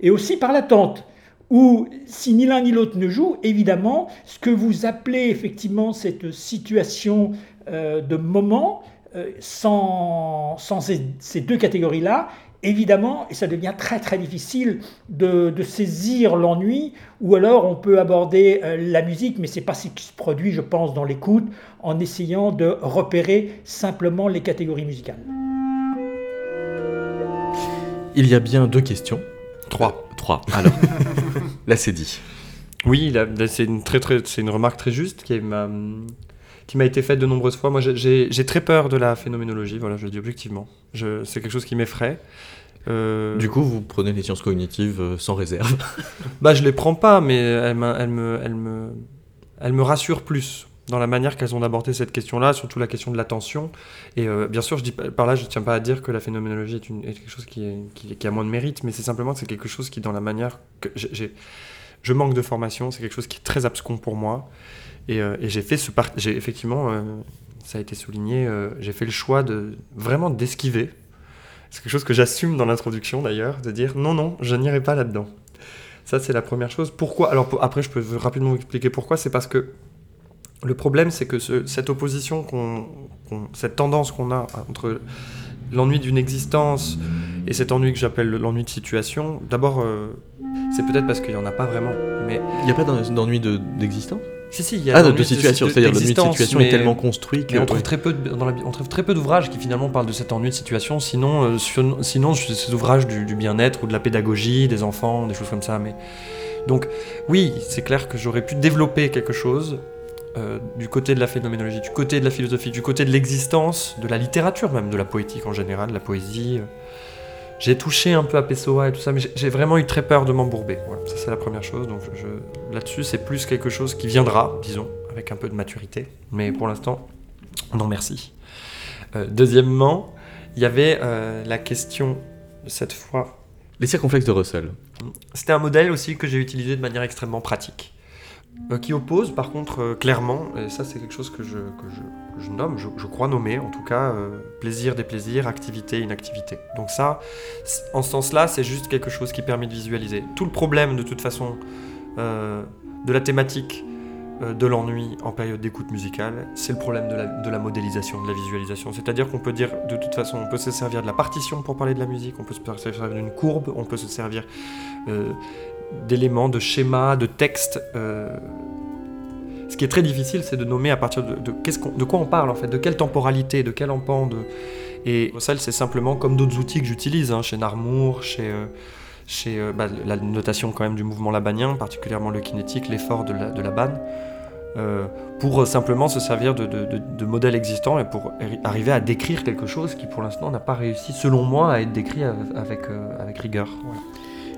et aussi par l'attente où si ni l'un ni l'autre ne joue, évidemment, ce que vous appelez effectivement cette situation euh, de moments. Euh, sans, sans ces, ces deux catégories-là, évidemment, et ça devient très très difficile de, de saisir l'ennui, ou alors on peut aborder euh, la musique, mais c'est pas ce qui se produit, je pense, dans l'écoute, en essayant de repérer simplement les catégories musicales. Il y a bien deux questions. Trois. Trois. Alors, là c'est dit. Oui, là, là, c'est une, très, très, c'est une remarque très juste qui m'a, qui m'a été faite de nombreuses fois. Moi, j'ai- très peur de la phénoménologie, voilà, je le dis objectivement. Je- C'est quelque chose qui m'effraie. Euh, Du coup, vous prenez les sciences cognitives euh, sans réserve. Bah, je les prends pas, mais elles, me, elles me, elles me rassurent plus dans la manière qu'elles ont d'aborder cette question-là, surtout la question de l'attention. Et euh, bien sûr, je dis par là, je tiens pas à dire que la phénoménologie est, une, est quelque chose qui, est, qui, qui a moins de mérite, mais c'est simplement que c'est quelque chose qui, dans la manière que j'ai, je manque de formation, c'est quelque chose qui est très abscon pour moi. Et, euh, et j'ai fait ce part, j'ai effectivement, euh, ça a été souligné, euh, j'ai fait le choix de vraiment d'esquiver. C'est quelque chose que j'assume dans l'introduction d'ailleurs, de dire non, non, je n'irai pas là-dedans. Ça, c'est la première chose. Pourquoi? Alors, après, je peux rapidement vous expliquer pourquoi. C'est parce que le problème, c'est que ce- cette opposition, qu'on- cette tendance qu'on a entre l'ennui d'une existence et cet ennui que j'appelle l'ennui de situation, d'abord, c'est peut-être parce qu'il n'y en a pas vraiment. Mais Il n'y a pas d'en- d'ennui de- d'existant si, si, il y a Ah, de, de situation, c'est-à-dire l'ennui de situation mais- est tellement construit que. on trouve, ouais. très peu de, dans la, on trouve très peu d'ouvrages qui finalement parlent de cet ennui de situation. Sinon, euh, sur- sinon ces ouvrages du, du bien-être ou de la pédagogie des enfants, des choses comme ça. Mais donc, oui, c'est clair que j'aurais pu développer quelque chose euh, du côté de la phénoménologie, du côté de la philosophie, du côté de l'existence, de la littérature même, de la poétique en général, de la poésie. euh. J'ai touché un peu à Pessoa et tout ça, mais j'ai- vraiment eu très peur de m'embourber. Voilà, ça c'est la première chose. Donc je- là-dessus, c'est plus quelque chose qui viendra, disons, avec un peu de maturité. Mais pour l'instant, non merci. Euh, deuxièmement, il y avait euh, la question, cette fois, Les circonflexes de Russell. c'était un modèle aussi que j'ai utilisé de manière extrêmement pratique. Euh, qui oppose par contre euh, clairement, et ça c'est quelque chose que je, nomme, je, crois nommer en tout cas, euh, plaisir, déplaisir, activité, inactivité. Donc ça, en ce sens-là, c'est juste quelque chose qui permet de visualiser. Tout le problème de toute façon de la thématique de l'ennui en période d'écoute musicale, c'est le problème de la, modélisation, de la visualisation. C'est-à-dire qu'on peut dire, de toute façon, on peut se servir de la partition pour parler de la musique, on peut se servir d'une courbe, on peut se servir d'éléments, de schémas, de textes. euh. Ce qui est très difficile, c'est de nommer à partir de, de, de quoi on parle en fait, de quelle temporalité, de quel empan. De... Et Russell, c'est simplement comme d'autres outils que j'utilise, hein, chez Narmour, chez, euh, chez euh, bah, la notation quand même du mouvement labanien, particulièrement le kinétique, l'effort de la, banne, pour simplement se servir de, modèles existants et pour arri- arriver à décrire quelque chose qui pour l'instant n'a pas réussi, selon moi, à être décrit avec, rigueur.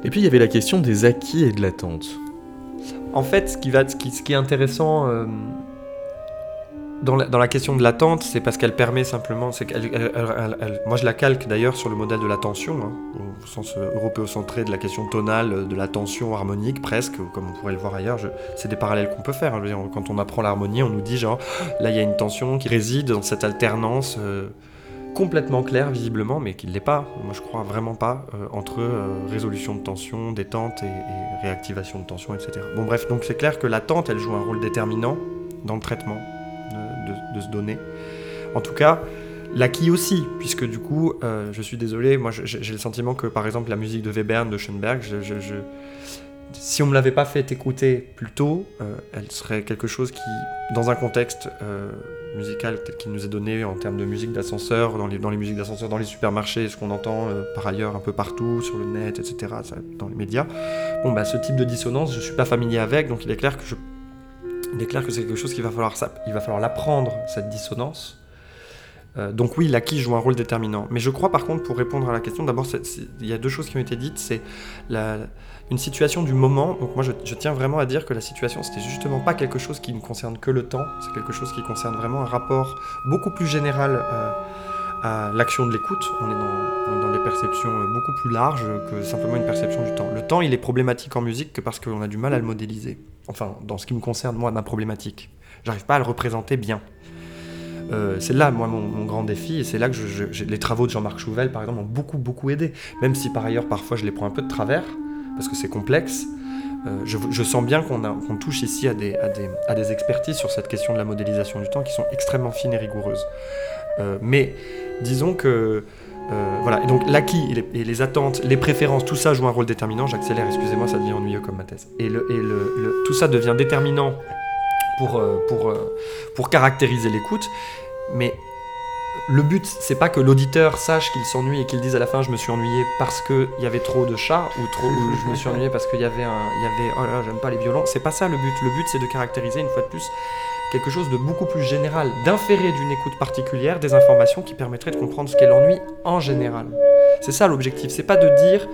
Et puis il y avait la question des acquis et de l'attente. En fait, ce qui, est intéressant euh, dans, la, la question de l'attente, c'est parce qu'elle permet simplement. moi, je la calque d'ailleurs sur le modèle de l'attention, hein, au sens européocentré de la question tonale, de l'attention harmonique presque, comme on pourrait le voir ailleurs. c'est des parallèles qu'on peut faire. quand on apprend l'harmonie, on nous dit genre, là, il y a une tension qui réside dans cette alternance. euh, complètement claire visiblement, mais qui ne l'est pas, moi je crois vraiment pas, euh, entre euh, résolution de tension, détente et, réactivation de tension, etc. Bon bref, donc c'est clair que l'attente, elle joue un rôle déterminant dans le traitement de, de- de ce donné. En tout cas, l'acquis aussi, puisque du coup, euh, je suis désolé, moi j'ai le sentiment que par exemple la musique de Webern, de Schoenberg, si on me l'avait pas fait écouter plus tôt, elle serait quelque chose qui, dans un contexte musical tel qu'il nous est donné en termes de musique d'ascenseur, dans les, musiques d'ascenseur, dans les supermarchés, ce qu'on entend euh, par ailleurs un peu partout, sur le net, etc., dans les médias, bon bah ce type de dissonance, je suis pas familier avec, donc il est clair que c'est quelque chose qu'il va falloir, va falloir l'apprendre cette dissonance. Euh, donc oui, l'acquis joue un rôle déterminant. Mais je crois par contre, pour répondre à la question, d'abord, il y a deux choses qui ont été dites. C'est une situation du moment. Donc moi, je, tiens vraiment à dire que la situation, c'était justement pas quelque chose qui ne concerne que le temps. C'est quelque chose qui concerne vraiment un rapport beaucoup plus général euh, à l'action de l'écoute. On est dans, on est dans des perceptions euh, beaucoup plus larges que simplement une perception du temps. Le temps, il est problématique en musique que parce qu'on a du mal à le modéliser. Enfin, dans ce qui me concerne, moi, ma problématique. J'arrive pas à le représenter bien. Euh, c'est là, moi, mon, grand défi, et c'est là que les travaux de Jean-Marc Chouvel, par exemple, m'ont beaucoup, beaucoup aidé. Même si, par ailleurs, parfois, je les prends un peu de travers, parce que c'est complexe. euh, je, sens bien qu'on touche ici à des, expertises sur cette question de la modélisation du temps qui sont extrêmement fines et rigoureuses. Euh, mais disons que voilà, et donc l'acquis et les, attentes, les préférences, tout ça joue un rôle déterminant. J'accélère, excusez-moi, ça devient ennuyeux comme ma thèse. Et, tout ça devient déterminant pour caractériser l'écoute. Mais le but, c'est pas que l'auditeur sache qu'il s'ennuie et qu'il dise à la fin je me suis ennuyé parce qu'il y avait trop de chats ou je me suis ennuyé parce qu'il y avait un, il y avait oh là là j'aime pas les violons. C'est pas ça le but. Le but c'est de caractériser une fois de plus quelque chose de beaucoup plus général, d'inférer d'une écoute particulière des informations qui permettraient de comprendre ce qu'est l'ennui en général. C'est ça l'objectif. C'est pas de dire,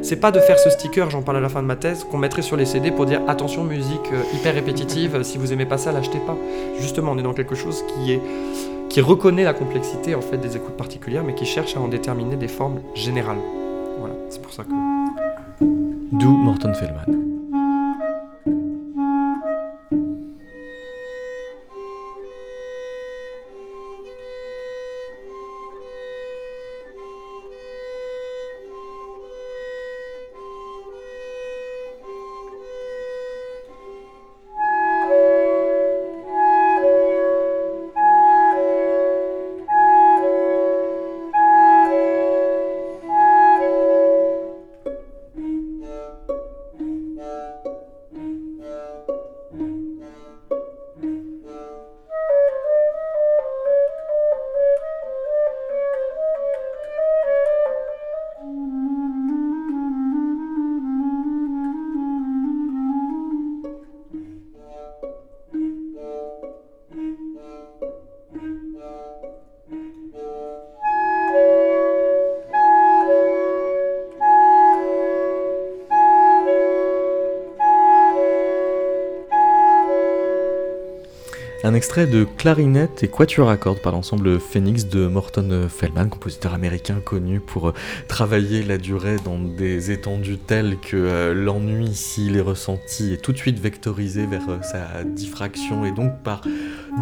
c'est pas de faire ce sticker, j'en parle à la fin de ma thèse, qu'on mettrait sur les CD pour dire attention musique euh, hyper répétitive, si vous aimez pas ça, l'achetez pas. Justement, on est dans quelque chose qui est qui reconnaît la complexité en fait des écoutes particulières, mais qui cherche à en déterminer des formes générales. Voilà, c'est pour ça que. D'où Morton Feldman. Un extrait de Clarinette et Quatuor à cordes par l'ensemble Phoenix de Morton Feldman, compositeur américain connu pour euh, travailler la durée dans des étendues telles que euh, l'ennui, s'il est ressenti, est tout de suite vectorisé vers euh, sa diffraction et donc par,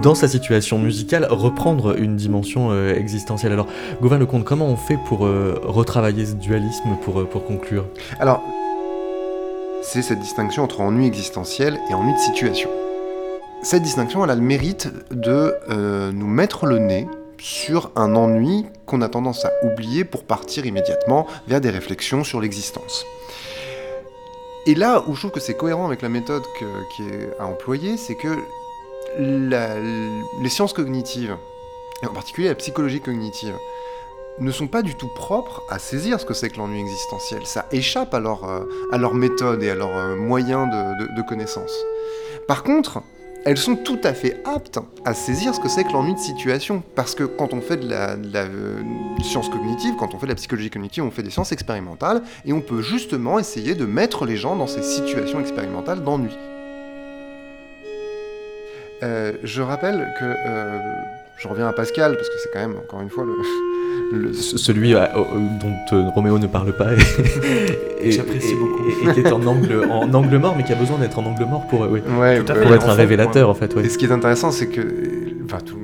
dans sa situation musicale, reprendre une dimension existentielle. Alors, Gauvin Lecomte, comment on fait pour retravailler ce dualisme pour, pour conclure? Alors, c'est cette distinction entre ennui existentiel et ennui de situation. Cette distinction, elle a le mérite de euh, nous mettre le nez sur un ennui qu'on a tendance à oublier pour partir immédiatement vers des réflexions sur l'existence. Et là où je trouve que c'est cohérent avec la méthode qui est à employer, c'est que les sciences cognitives, et en particulier la psychologie cognitive, ne sont pas du tout propres à saisir ce que c'est que l'ennui existentiel. Ça échappe à leur, euh, méthode et à leurs euh, moyens de connaissance. Par contre, elles sont tout à fait aptes à saisir ce que c'est que l'ennui de situation. Parce que quand on fait de la, euh, science cognitive, quand on fait de la psychologie cognitive, on fait des sciences expérimentales, et on peut justement essayer de mettre les gens dans ces situations expérimentales d'ennui. Euh, je rappelle que... euh, je reviens à Pascal, parce que c'est quand même, encore une fois, le... le- Ce- Celui euh, euh, dont euh, Roméo ne parle pas et, et- J'apprécie et- beaucoup. et- et qui est en angle, en angle mort, mais qui a besoin d'être en angle mort pour, euh, oui, Ouais, Tout à ouais, fait. pour être un révélateur en fait. Et ce qui est intéressant, c'est que. Enfin, tout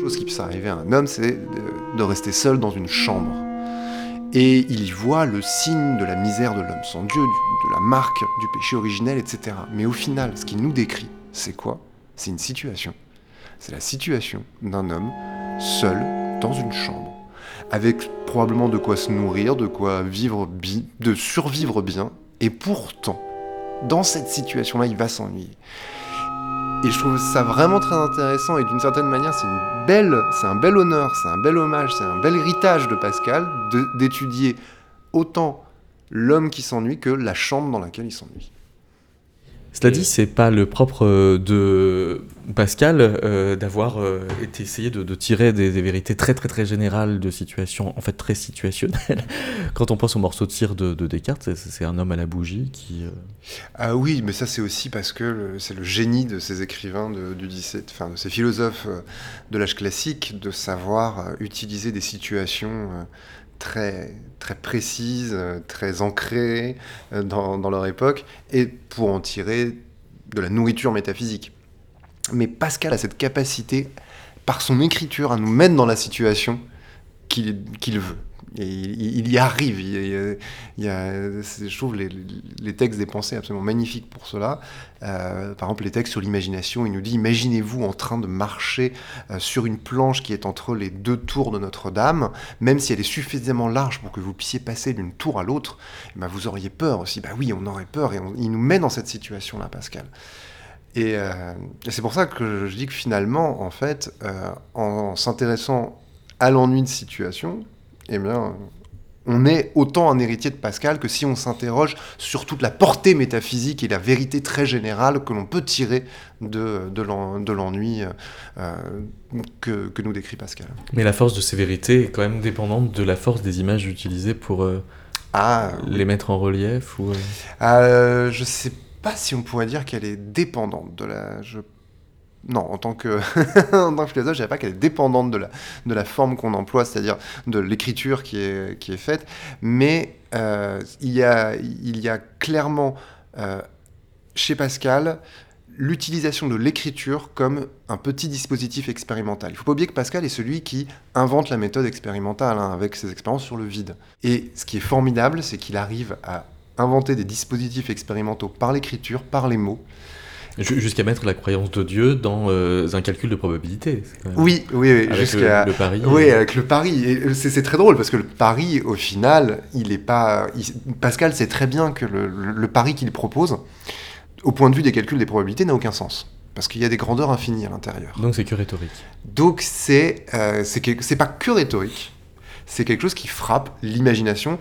chose qui puisse arriver à un homme, c'est de, de rester seul dans une chambre. Et il y voit le signe de la misère de l'homme, son Dieu, du- de la marque du péché originel, etc. Mais au final, ce qu'il nous décrit, c'est quoi? C'est une situation. C'est la situation d'un homme seul dans une chambre, avec probablement de quoi se nourrir, de quoi vivre bi- de survivre bien, et pourtant, dans cette situation-là, il va s'ennuyer. Et je trouve ça vraiment très intéressant et d'une certaine manière, c'est c'est un bel honneur, c'est un bel hommage, c'est un bel héritage de Pascal d'étudier autant l'homme qui s'ennuie que la chambre dans laquelle il s'ennuie. Cela dit, c'est pas le propre euh, de Pascal euh, d'avoir euh, été essayé de, de tirer des, des vérités très très très générales de situations, en fait très situationnelles. Quand on pense au morceau de cire de, de Descartes, c'est- un homme à la bougie qui. euh, Ah oui, mais ça c'est aussi parce que c'est le génie de ces écrivains de, du 17, enfin de ces philosophes de l'âge classique de savoir utiliser des situations très très précises, euh, très ancrées euh, dans, dans leur époque et pour en tirer de la nourriture métaphysique. Mais Pascal a cette capacité, par son écriture, à nous mettre dans la situation qu'il qu'il veut. Et il, y arrive. Je trouve les, textes des pensées absolument magnifiques pour cela. Euh, par exemple, les textes sur l'imagination, il nous dit Imaginez-vous en train de marcher euh, sur une planche qui est entre les deux tours de Notre-Dame, même si elle est suffisamment large pour que vous puissiez passer d'une tour à l'autre, eh ben, vous auriez peur aussi. Bah oui, on aurait peur, et il nous met dans cette situation-là, Pascal. Et, euh, c'est pour ça que je dis que finalement, en fait, en, s'intéressant à l'ennui de situation, eh bien, on est autant un héritier de Pascal que si on s'interroge sur toute la portée métaphysique et la vérité très générale que l'on peut tirer de, de l'en- de l'ennui euh, que, que nous décrit Pascal. Mais la force de ces vérités est quand même dépendante de la force des images utilisées pour euh, Ah, les mettre en relief ou... euh, Euh, je sais pas si on pourrait dire qu'elle est dépendante de la. je- Non, en tant que, en tant que philosophe, je dirais pas qu'elle est dépendante de la, de la forme qu'on emploie, c'est-à-dire de l'écriture qui est, qui est faite, mais euh, il, y a, il y a clairement euh, chez Pascal l'utilisation de l'écriture comme un petit dispositif expérimental. Il faut pas oublier que Pascal est celui qui invente la méthode expérimentale hein, avec ses expériences sur le vide. Et ce qui est formidable, c'est qu'il arrive à inventer des dispositifs expérimentaux par l'écriture, par les mots. Ju- Jusqu'à mettre la croyance de Dieu dans euh, un calcul de probabilité. Oui, oui, oui, Avec le, le pari. Oui, euh, avec le pari. Euh, c'est très drôle parce que le pari, au final, il est pas. il- Pascal sait très bien que le, le- le pari qu'il propose, au point de vue des calculs des probabilités, n'a aucun sens. Parce qu'il y a des grandeurs infinies à l'intérieur. Donc c'est que rhétorique. Donc c'est euh, c'est pas que rhétorique, c'est quelque chose qui frappe l'imagination.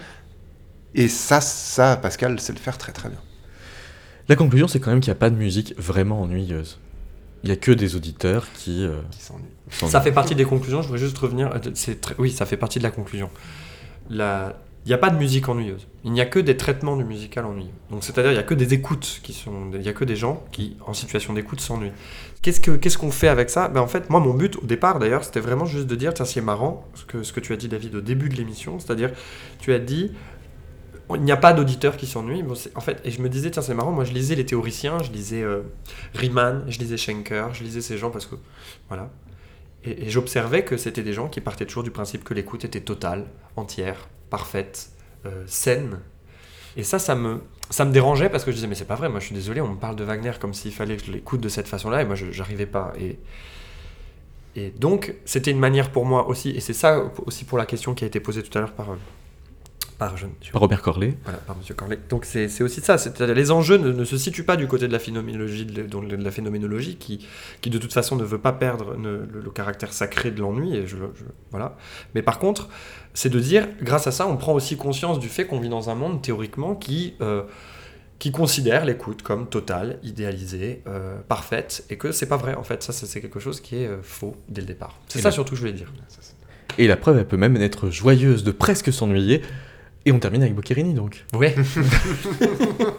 Et ça, ça, Pascal sait le faire très très bien. La conclusion, c'est quand même qu'il n'y a pas de musique vraiment ennuyeuse. Il n'y a que des auditeurs qui... euh, Qui s'ennuie. s'ennuient. Ça fait partie des conclusions, je voudrais juste revenir. euh, très- Oui, ça fait partie de la conclusion. La- Il n'y a pas de musique ennuyeuse. Il n'y a que des traitements du musical ennuyeux. Donc, c'est-à-dire, il n'y a que des écoutes qui sont. Il n'y a que des gens qui, en situation d'écoute, s'ennuient. Qu'est-ce que- qu'est-ce qu'on fait avec ça? Ben, En fait, moi, mon but au départ, d'ailleurs, c'était vraiment juste de dire tiens, c'est marrant ce que, ce que tu as dit, David, au début de l'émission. C'est-à-dire, tu as dit il n'y a pas d'auditeurs qui s'ennuient. En fait, et je me disais, tiens, c'est marrant, moi je lisais les théoriciens, je lisais euh, Riemann, je lisais Schenker, je lisais ces gens parce que. Voilà. Et, j'observais que c'était des gens qui partaient toujours du principe que l'écoute était totale, entière, parfaite, euh, saine. Et ça, ça me, ça me dérangeait parce que je disais, mais c'est pas vrai, moi je suis désolé, on me parle de Wagner comme s'il fallait que je l'écoute de cette façon-là, et moi j'arrivais pas. Et, et donc, c'était une manière pour moi aussi, et c'est ça aussi pour la question qui a été posée tout à l'heure par, euh, par je, je- Par Robert Corlet. voilà, par Monsieur Corley. Donc c'est aussi ça, c'est-à-dire les enjeux ne, ne se situent pas du côté de la phénoménologie, de, de la phénoménologie qui, qui de toute façon ne veut pas perdre ne- le, le caractère sacré de l'ennui, et je, voilà. Mais par contre, c'est de dire, grâce à ça, on prend aussi conscience du fait qu'on vit dans un monde théoriquement qui, euh, qui considère l'écoute comme totale, idéalisée, euh, parfaite, et que c'est pas vrai en fait. Ça, c'est c'est quelque chose qui est euh, faux dès le départ. C'est ça surtout que je voulais dire. Et la preuve, elle peut même être joyeuse de presque s'ennuyer. Et on termine avec Boccherini, donc. Ouais.